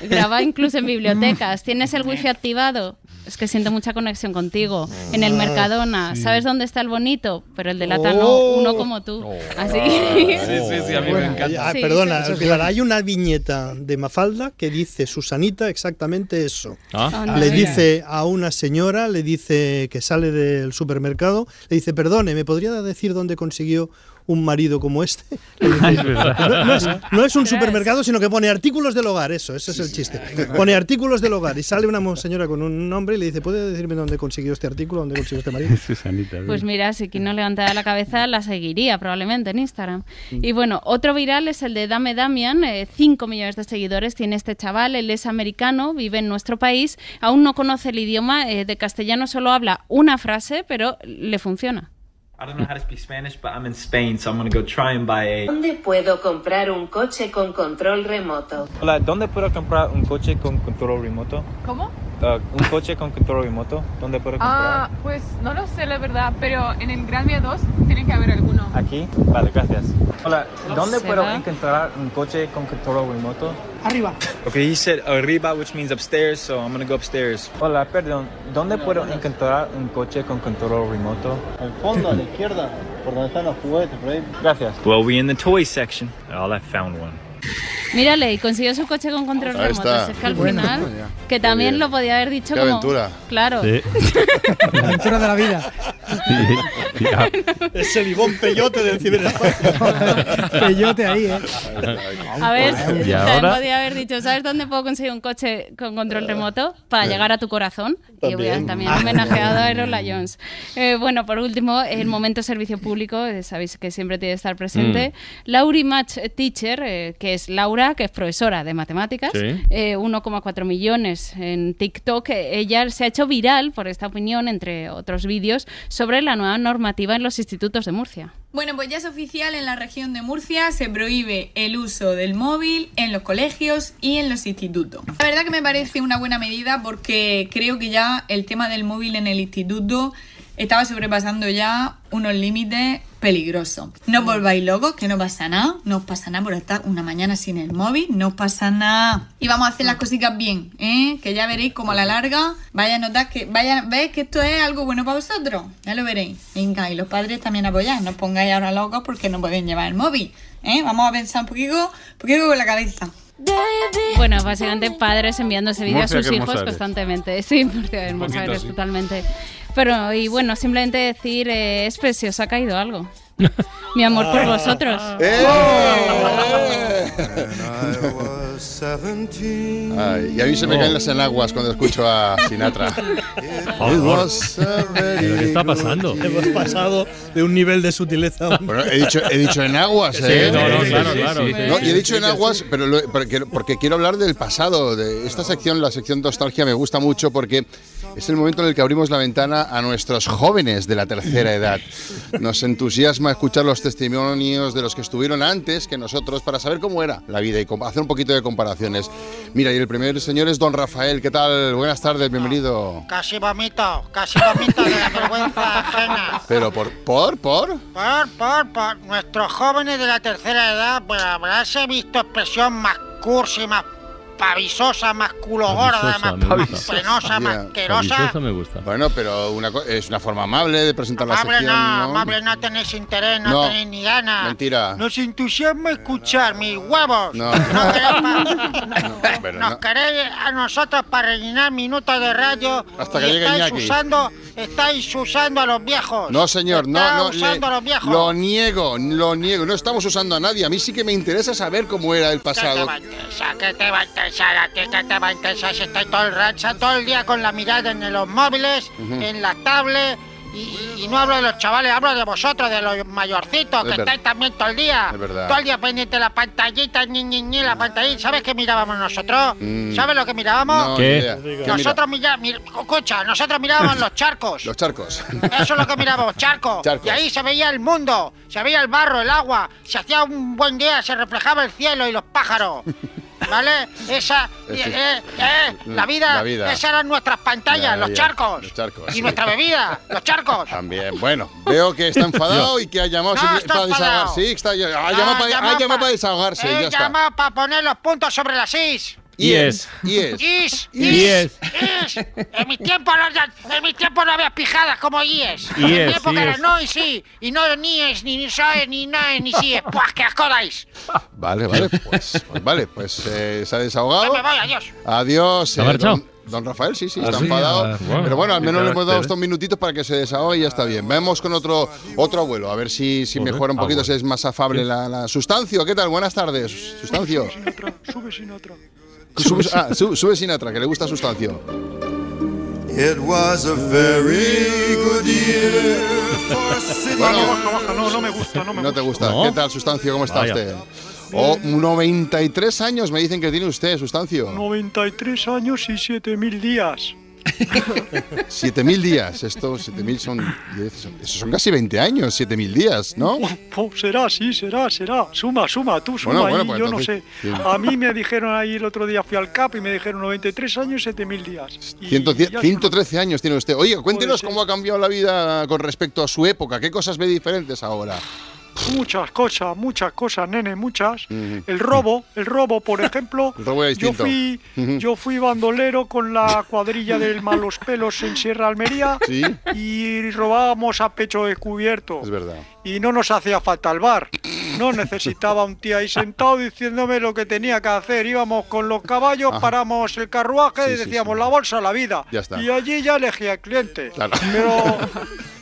Graba incluso en bibliotecas. ¿Tienes el wifi activado? Es que siento mucha conexión contigo. En el Ah, Mercadona. sí. ¿Sabes dónde está el bonito? Pero el de lata no, Oh. uno como tú. Así Ah. Sí, sí, sí, a mí me encanta. Ah, Sí, perdona, sí. Pilar, hay una viñeta de Mafalda que dice Susanita exactamente eso. Ah. Le mira. dice a una señora, le dice que sale del supermercado, le dice, perdone, ¿me podría decir dónde consiguió un marido como este? Es no, no es, no es un supermercado, sino que pone artículos del hogar, eso, ese es el chiste. Pone artículos del hogar y sale una señora con un nombre y le dice, ¿puede decirme dónde consiguió este artículo, dónde consiguió este marido? Pues mira, si quien no levantara la cabeza, la seguiría probablemente en Instagram. Y bueno, otro viral es el de Dame Damian, 5 millones de seguidores tiene este chaval, él es americano, vive en nuestro país, aún no conoce el idioma, eh, de castellano solo habla una frase, pero le funciona. I don't know how to speak Spanish, but I'm in Spain, so I'm gonna go try and buy a. ¿Dónde puedo comprar un coche con control remoto? Hola, ¿dónde puedo comprar un coche con control remoto? ¿Cómo? Uh, un coche con control remoto, ¿dónde puedo comprar? Ah, pues no lo sé la verdad, pero en el Gran Vía 2 tiene que haber alguno. Aquí. Vale, gracias. Hola, ¿dónde puedo encontrar un coche con control remoto? Arriba. Okay, he said arriba, which means upstairs, so I'm gonna go upstairs. Hola, perdón, ¿dónde puedo encontrar un coche con control remoto? Al fondo, a la izquierda, por donde están los juguetes, por ahí. Gracias. Well, we in the toy section. Oh, I found one. Mírale, y consiguió su coche con control Ahí remoto. está. Es que al Bueno. final, Ya. que también lo podía haber dicho Qué como... aventura. Claro. La aventura de la vida. Es el Ivón Peyote del ciberespacio. Peyote ahí, ¿eh? A ver, ¿Y también ahora? podía haber dicho, ¿sabes dónde puedo conseguir un coche con control remoto para llegar a tu corazón? Y hubiera También. también homenajeado a Erola Jones. Eh, bueno, por último, el momento servicio público, eh, sabéis que siempre tiene que estar presente. Lauri Match Teacher, eh, que es Laura, que es profesora de matemáticas, Sí. eh, 1,4 millones en TikTok. Ella se ha hecho viral por esta opinión, entre otros vídeos, sobre la nueva normativa en los institutos de Murcia. Bueno, pues ya es oficial en la región de Murcia, se prohíbe el uso del móvil en los colegios y en los institutos. La verdad que me parece una buena medida porque creo que ya el tema del móvil en el instituto estaba sobrepasando ya unos límites peligroso. No os volváis locos, que no pasa nada, no os pasa nada por estar una mañana sin el móvil, no os pasa nada. Y vamos a hacer las cositas bien, ¿eh? Que ya veréis como a la larga vaya a notar que, vaya, veis que esto es algo bueno para vosotros, ya lo veréis. Venga, y los padres también apoyad, no os pongáis ahora locos porque no pueden llevar el móvil, ¿eh? Vamos a pensar un poquito, un poquito con la cabeza. Bueno, básicamente padres enviando ese vídeo a sus hijos constantemente. Sí, Murcia, hermosa poquito eres así. totalmente. Pero, y bueno, simplemente decir, eh, es precioso, ha caído algo. Mi amor por vosotros. Ay, y a mí se me caen las enaguas cuando escucho a Sinatra. favor. ¿Pero qué está pasando? Hemos pasado de un nivel de sutileza. Bueno, he dicho, he dicho enaguas, Sí, ¿eh? no, no, claro, claro, sí. No, y he dicho enaguas, pero lo- porque, porque quiero hablar del pasado. De esta sección, la sección nostalgia, me gusta mucho porque es el momento en el que abrimos la ventana a nuestros jóvenes de la tercera edad. Nos entusiasma escuchar los testimonios de los que estuvieron antes que nosotros para saber cómo era la vida y hacer un poquito de comparaciones. Mira, y el primer señor es don Rafael. ¿Qué tal? Buenas tardes, bienvenido. Casi vomito, casi vomito de la vergüenza ajena. Pero por, por, por. Por, por, por. Nuestros jóvenes de la tercera edad, pues habrás visto expresión más cursi, más pavisosa, más culo gorda, más, penosa, más asquerosa. Pavisosa me gusta. Bueno, pero una co- es una forma amable de presentar la Amable sección. no, ¿no? amable no tenéis interés, no, No. tenéis ni ganas. Mentira. Nos entusiasma escuchar mis huevos. No. No queréis pa- pero Nos no. queréis a nosotros para rellenar minutos de radio. Hasta y que llegue estáis Iñaki. usando, estáis usando a los viejos. No, señor, no, no. usando a los viejos. lo niego, lo niego. No estamos usando a nadie. A mí sí que me interesa saber cómo era el ¿Qué te pasado. va a interesar? ¿Qué te va a interesar a ti? ¿Qué te va a interesar si estáis todo el rato, todo el día con la mirada en los móviles, Ujú. en las tablets? Y, y no hablo de los chavales, hablo de vosotros, de los mayorcitos, Es que estáis también todo el día. Es verdad. Todo el día pendiente de la pantallita, ni, ni, ni, la pantallita. ¿Sabes qué mirábamos nosotros? Mm. ¿Sabes lo que mirábamos? No, ¿Qué? Nosotros mira, mir- escucha, nosotros mirábamos los charcos. Los charcos. Eso es lo que mirábamos, charcos. Charcos. Y ahí se veía el mundo, se veía el barro, el agua, se hacía un buen día, se reflejaba el cielo y los pájaros. ¿Vale? Esa, Eh, sí. eh, eh, la vida, La vida. esas eran nuestras pantallas, los charcos. Los charcos. Y nuestra bebida, los charcos. También. Bueno, veo que está enfadado y que ha llamado No, para desahogarse. Sí, está, ha Ah, llamado para, ha llamado pa- para desahogarse. He ya está. llamado para poner los puntos sobre las is. Yes. Yes. Is, Yes. is. En mi tiempo no, en mi tiempo no había pijadas como yes. en Yes, mi época era yes. no y sí. Y no ni es, ni ni soes, ni no es, ni sí es. Pues que ascodáis. Vale, vale. Pues, pues vale, pues eh, se ha desahogado. Ya me voy, adiós. Adiós. ¿Se ha eh, marchado? don, don Rafael, sí, sí, Ah, está sí, enfadado. ah, bueno. pero bueno, al menos le hemos dado estos minutitos para que se desahogue y ya está bien. Vamos con otro otro abuelo, a ver si, si mejora un poquito, abuelo. si es más afable la, la Sustancio. ¿Qué tal? Buenas tardes. Sustancio. Sube sin otra. Sube, ah, su- sube Sinatra, que le gusta Sustancio. It was a very good year for city. Bueno, no, no me gusta, no no te gusta. ¿No? ¿Qué tal, Sustancio? ¿Cómo está Vaya. usted? Oh, 93 años me dicen que tiene usted, Sustancio. 93 años y 7000 días. 7.000 días. Esto, 7.000 son. Esos son casi 20 años, 7.000 días, ¿no? Será, sí, será, será. Suma, suma, tú suma Bueno, ahí, bueno, pues yo entonces, no sé. sí. A mí me dijeron ahí el otro día, fui al CAP y me dijeron 93 años, 7000 días. Y 110 ya 113 años tiene usted. Oye, cuéntenos ser. cómo ha cambiado la vida con respecto a su época. ¿Qué cosas ve diferentes ahora? Muchas cosas, muchas cosas, nene, muchas. El robo, el robo, por ejemplo. Robo yo fui, yo fui bandolero con la cuadrilla del Malos Pelos en Sierra Almería Sí, y robábamos a pecho descubierto. es verdad. y no nos hacía falta el bar. No necesitaba un tío ahí sentado diciéndome lo que tenía que hacer. Íbamos con los caballos, Ajá. paramos el carruaje Sí, y decíamos sí. la bolsa, la vida. Ya está. Y allí ya elegía el cliente. Claro. Pero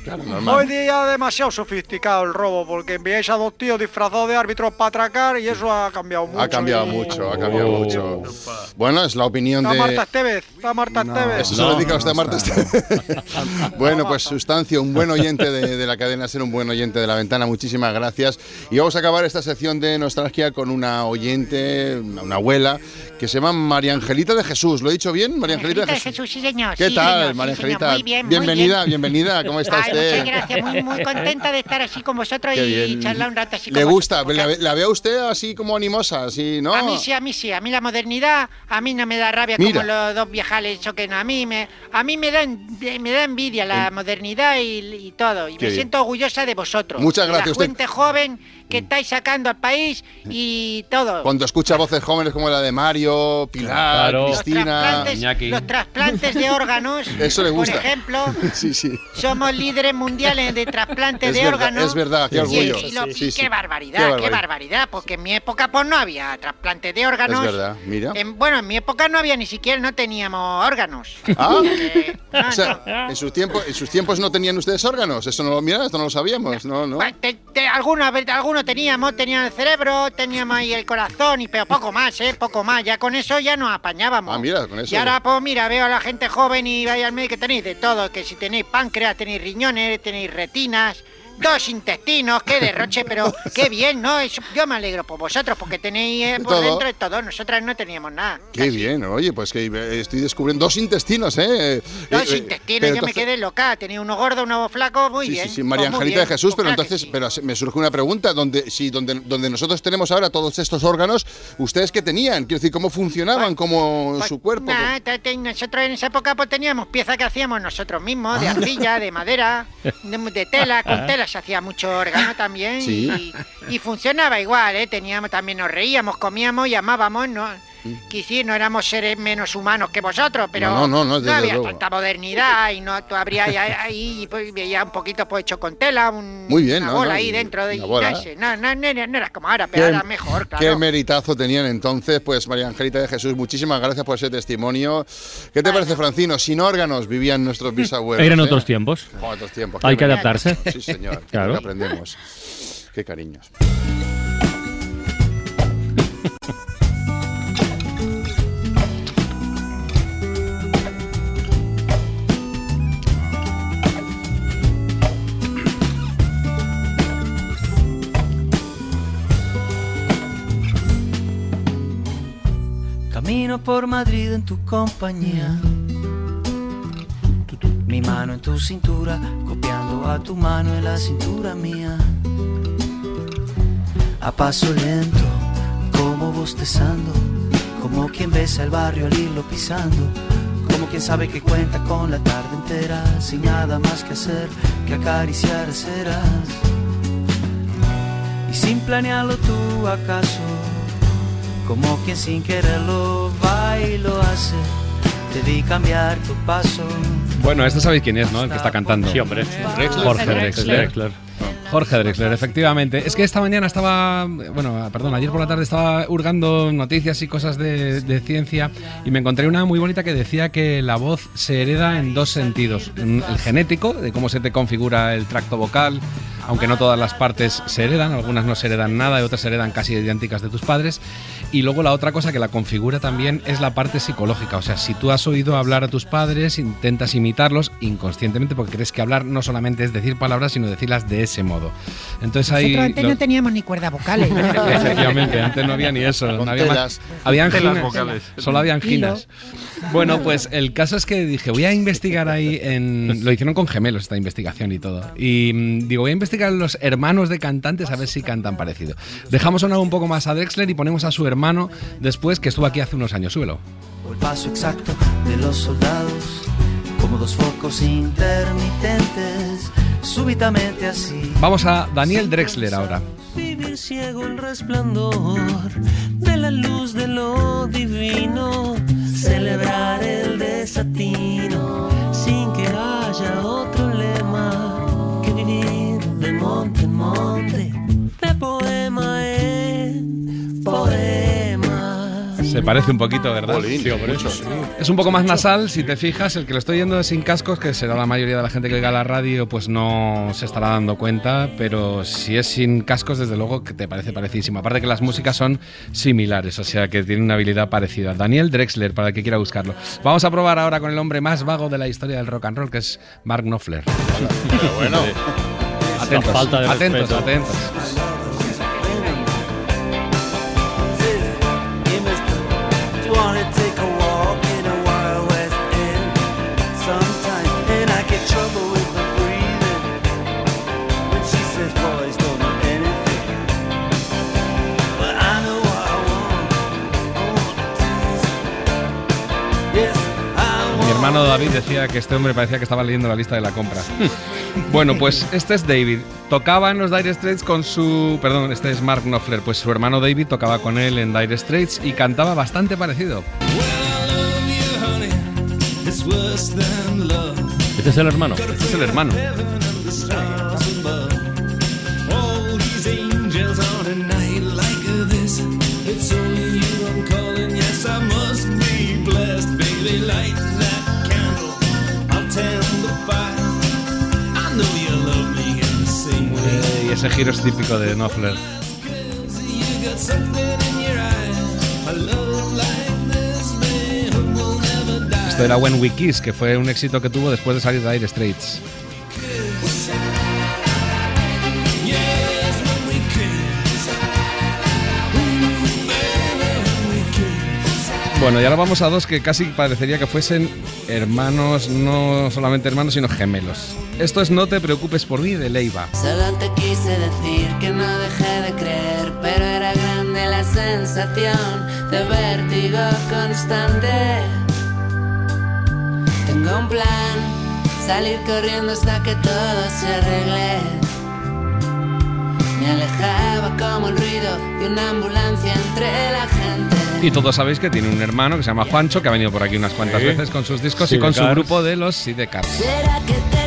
Claro, hoy día demasiado sofisticado el robo porque enviáis a dos tíos disfrazados de árbitros para atracar y eso ha cambiado mucho. Ha cambiado Y- mucho, ha cambiado mucho. Bueno, es la opinión Está Marta de... Estevez, está Marta Estevez. Eso se lo dedica a usted, Marta. bueno, pues Sustancio, un buen oyente de, de la cadena, ser un buen oyente de la ventana. Muchísimas gracias. Y vamos a acabar esta sección de nostalgia con una oyente, una abuela, que se llama María Angelita de Jesús. ¿Lo he dicho bien? María Angelita de Jesús. sí, señor. ¿Qué sí, tal, señor, María sí, señor. Angelita? Muy bien, muy bienvenida, bien. bienvenida. ¿Cómo está Ay, usted? Muchas gracias, muy, muy contenta de estar así con vosotros Qué y un rato así ¿Le gusta? ¿La, ve- la ve a usted así como animosa? Así, ¿no? A mí sí, a mí sí. A mí la modernidad, a mí no me da rabia Mira. como los dos viejales choquen. A mí me, a mí me da, me da envidia la modernidad y, y todo. Y Qué me bien. siento orgullosa de vosotros. Muchas de gracias, La usted- gente joven que estáis sacando al país y todo. Cuando escucha voces jóvenes como la de Mario, Pilar, Claro. Cristina. Trasplantes- los trasplantes de órganos, Eso le gusta. por ejemplo, Sí, sí. somos líderes mundiales de trasplantes Es de verdad, órganos. es verdad, qué orgullo. Y, lo- Sí, y sí, sí. qué, barbaridad, Qué qué barbaridad. barbaridad, porque en mi época pues no había trasplantes de órganos. Es verdad, mira. En- bueno, en mi época no había ni siquiera, no teníamos órganos. Ah, Eh, no, o sea, en sus, tiempos, en sus tiempos no tenían ustedes órganos. Eso no lo mira, esto no lo sabíamos. No, no. Te- te- algunos, algunos teníamos, tenían el cerebro, teníamos ahí el corazón, y pero poco más, ¿eh? Poco más. Ya con eso ya nos apañábamos. Ah, mira, con eso. Y ahora, pues mira, veo a la gente joven y vaya al médico que tenéis de todo, que si tenéis páncreas, tenéis riñones, tenéis retinas, dos intestinos, qué derroche, pero qué bien, ¿no? Eso- yo me alegro por vosotros, porque tenéis eh, por todo. dentro de todo, nosotras no teníamos nada. Qué bien, oye, pues que eh, estoy descubriendo dos intestinos, ¿eh? Dos Eh, eh, intestinos, yo me quedé loca, tenía uno gordo, uno flaco, muy Sí, bien. sí, sí, María pues Angelita de Jesús, pues pero claro entonces, pero me surge una pregunta, donde, si donde, donde nosotros tenemos ahora todos estos órganos, ¿ustedes qué tenían? Quiero decir, ¿cómo funcionaban? ¿Cómo Pues, su cuerpo? Nah, nosotros en esa época pues teníamos piezas que hacíamos nosotros mismos, Ah. de arcilla, de madera, de, de tela, con tela se hacía mucho órgano también Sí. y, y funcionaba igual, ¿eh? Teníamos, también nos reíamos, comíamos y amábamos, ¿no? Que sí, no éramos seres menos humanos que vosotros, pero No, no, no, no, había luego. tanta modernidad y no tú abrías ahí, ahí pues, veía un poquito pues hecho con tela, un- Muy bien, una ¿no? bola no, ahí dentro de y no, no, no, no, era- no era como ahora, pero era mejor, claro. Qué meritazo tenían entonces, pues María Angelita de Jesús, muchísimas gracias por ese testimonio. ¿Qué te parece, Francino? Sin órganos vivían nuestros bisabuelos. Eran ¿eh? otros tiempos. Oh, otros tiempos. Hay que adaptarse. Sí, señor. Claro. Claro. aprendemos. Qué cariños. Camino por Madrid en tu compañía. Mi mano en tu cintura, copiando a tu mano en la cintura mía. A paso lento, como bostezando, como quien besa el barrio al irlo pisando. Como quien sabe que cuenta con la tarde entera, sin nada más que hacer que acariciar ceras. Y sin planearlo tú acaso como quien sin quererlo va y lo hace. Te vi cambiar tu paso. Bueno, este sabéis quién es, ¿no? El que está cantando. Sí, hombre. Jorge. Drexler. Jorge Drexler, efectivamente. Es que esta mañana estaba, bueno, perdón, ayer por la tarde estaba hurgando noticias y cosas de, de ciencia y me encontré una muy bonita que decía que la voz se hereda en dos sentidos. Mm, El genético, de cómo se te configura el tracto vocal, aunque no todas las partes se heredan, algunas no se heredan nada y otras se heredan casi idénticas de tus padres. Y luego la otra cosa que la configura también es la parte psicológica. O sea, si tú has oído hablar a tus padres, intentas imitarlos inconscientemente porque crees que hablar no solamente es decir palabras, sino decirlas de ese modo. Entonces ahí... Nosotros antes lo- no teníamos ni cuerdas vocales. ¿no? Efectivamente, antes no había ni eso. No había más- telas. había Telas anginas. vocales. Solo había anginas. Bueno, pues el caso es que dije, voy a investigar ahí en... Lo hicieron con gemelos esta investigación y todo. Y mm, digo, voy a investigar los hermanos de cantantes a ver si cantan parecido. Dejamos sonar un poco más a Drexler y ponemos a su hermano después, que estuvo aquí hace unos años. Súbelo. O el paso exacto de los soldados, como dos focos intermitentes, súbitamente así. Vamos a Daniel Drexler ahora. Vivir ciego el resplandor de la luz de lo divino, celebrar el desatino sin que haya otro lema que vivir de monte en monte, de poema en poema. Se parece un poquito, ¿verdad? Mucho. Es un poco más nasal, si te fijas, el que lo estoy yendo sin cascos, que será la mayoría de la gente que oiga la radio, pues no se estará dando cuenta, pero si es sin cascos, desde luego que te parece parecidísimo. Aparte que las músicas son similares, o sea que tiene una habilidad parecida. Daniel Drexler, para el que quiera buscarlo. Vamos a probar ahora con el hombre más vago de la historia del rock and roll, que es Mark Knopfler. Pero bueno. Atentos, falta de atentos, respeto. atentos. Mi hermano David decía que este hombre parecía que estaba leyendo la lista de la compra. bueno, pues este es David. Tocaba en los Dire Straits con su. Perdón, este es Mark Knopfler. Pues su hermano David tocaba con él en Dire Straits y cantaba bastante parecido. Well, ¿Este es el hermano? Este es el hermano. Y ese giro es típico de Knopfler. Esto era When We Kiss, que fue un éxito que tuvo después de salir de Dire Straits. Bueno, y ahora vamos a dos que casi parecería que fuesen hermanos, no solamente hermanos, sino gemelos. Esto es No te preocupes por mí de Leiva. Solo te quise decir que no dejé de creer, pero era grande la sensación de vértigo constante. Tengo un plan, salir corriendo hasta que todo se arregle. Me alejaba como el ruido de una ambulancia entre la gente. Y todos sabéis que tiene un hermano que se llama Juancho, que ha venido por aquí unas cuantas Sí. veces con sus discos y con su grupo de los Sidecars. ¿Será que te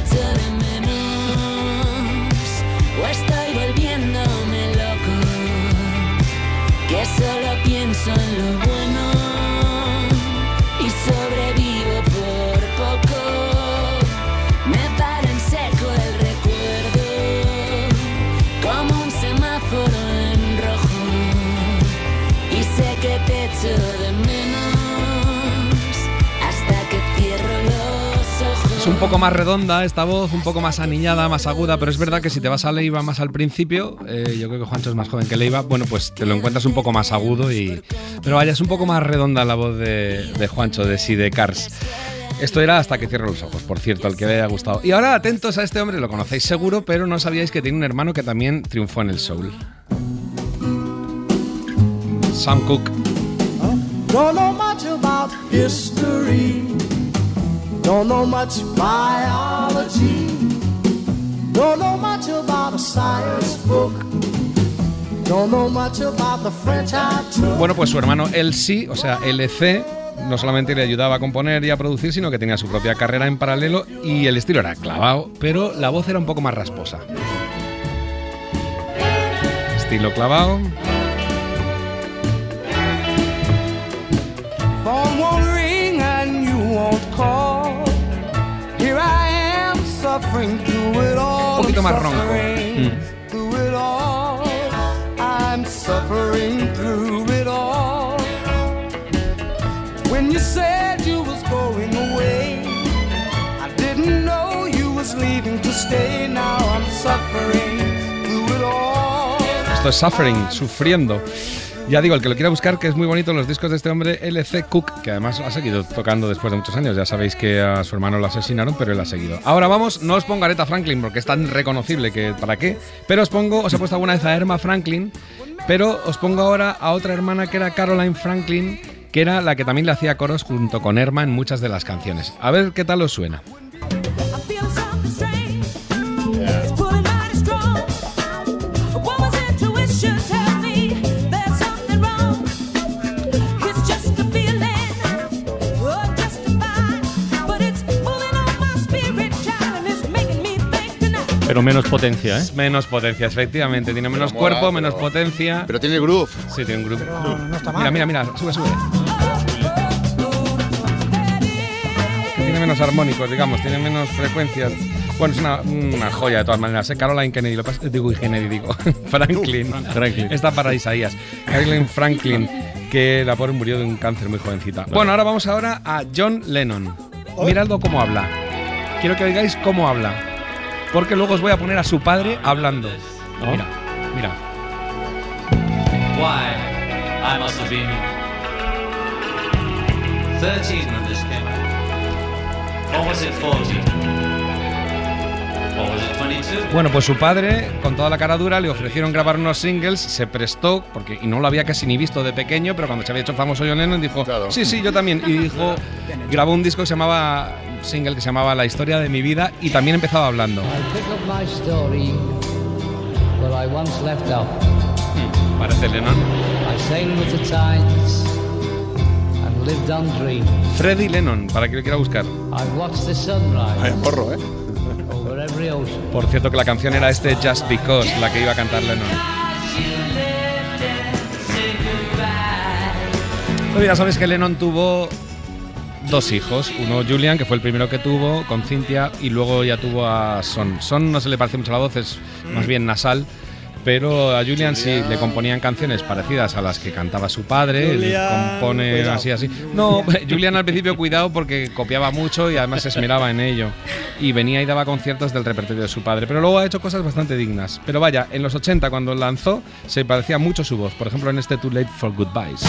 poco más redonda esta voz, un poco más aniñada, más aguda, pero es verdad que si te vas a Leiva más al principio, eh, yo creo que Juancho es más joven que Leiva, bueno, pues te lo encuentras un poco más agudo y... Pero vaya, es un poco más redonda la voz de, Juancho, de Sidecars. Esto era hasta que cierro los ojos, por cierto, al que le haya gustado. Y ahora atentos a este hombre, lo conocéis seguro, pero no sabíais que tiene un hermano que también triunfó en el soul. Sam Cooke. Don't know much biology. Don't know much about a science book. Don't know much about the French I took. Bueno, pues su hermano sí, o sea, LC, no solamente le ayudaba a componer y a producir, sino que tenía su propia carrera en paralelo y el estilo era clavado, pero la voz era un poco más rasposa. Estilo clavado. I'm suffering through it all. Esto es Suffering, sufriendo. Ya digo, el que lo quiera buscar, que es muy bonito los discos de este hombre, LC Cook, que además ha seguido tocando después de muchos años. Ya sabéis que a su hermano lo asesinaron, pero él ha seguido. Ahora vamos, no os pongo Aretha Franklin porque es tan reconocible que para qué, pero os pongo, os he puesto alguna vez a Erma Franklin, pero os pongo ahora a otra hermana que era Caroline Franklin, que era la que también le hacía coros junto con Erma en muchas de las canciones. A ver qué tal os suena. Pero menos potencia, ¿eh? Menos potencia, efectivamente. Tiene menos mola, cuerpo, menos potencia. Pero tiene groove. Sí, tiene un groove. no está Mira, mal. mira, mira, sube, sube. Tiene menos armónicos, digamos, tiene menos frecuencias. Bueno, es una, una joya de todas maneras. ¿eh? Caroline Kennedy, lo pas- digo, Kennedy, digo. Franklin. Franklin. Está para Isaías. Caroline Franklin, que la pobre murió de un cáncer muy jovencita. Bueno, ahora vamos ahora a John Lennon. Miradlo cómo habla. Quiero que oigáis cómo habla. Porque luego os voy a poner a su padre hablando. Mira, mira. Why, I must have been 13 when this came out. Or was it 14? Bueno, pues su padre, con toda la cara dura, le ofrecieron grabar unos singles, se prestó, porque y no lo había casi ni visto de pequeño, pero cuando se había hecho famoso John Lennon dijo, sí, sí, yo también. Y dijo, grabó un disco que se llamaba, single que se llamaba La historia de mi vida y también empezaba hablando. Hmm, parece Lennon. Freddy Lennon, para que lo quiera buscar. Ay, porro, ¿eh? Por cierto que la canción era este Just Because, la que iba a cantar Lennon. Pues ya sabes que Lennon tuvo dos hijos. Uno Julian, que fue el primero que tuvo, con Cynthia, y luego ya tuvo a Son. Son no se le parece mucho la voz, es más bien nasal. Pero a Julian sí le componían canciones parecidas a las que cantaba su padre. Él compone cuidado. así, así. No, Julian al principio cuidado porque copiaba mucho y además se esmeraba en ello. Y venía y daba conciertos del repertorio de su padre. Pero luego ha hecho cosas bastante dignas. Pero vaya, en los 80 cuando lanzó se parecía mucho su voz. Por ejemplo en este Too Late for Goodbyes.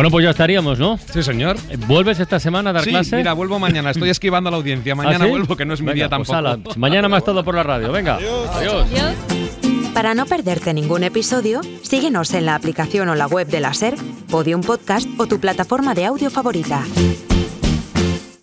Bueno, pues ya estaríamos, ¿no? Sí, señor. ¿Vuelves esta semana a dar Sí, clase? mira, vuelvo mañana. Estoy esquivando a la audiencia. Mañana ¿Ah, sí? vuelvo, que no es mi Venga, día pues tampoco. ala, mañana más todo por la radio. Venga. Adiós. Para no perderte ningún episodio, síguenos en la aplicación o la web de la SER, Podium Podcast o tu plataforma de audio favorita.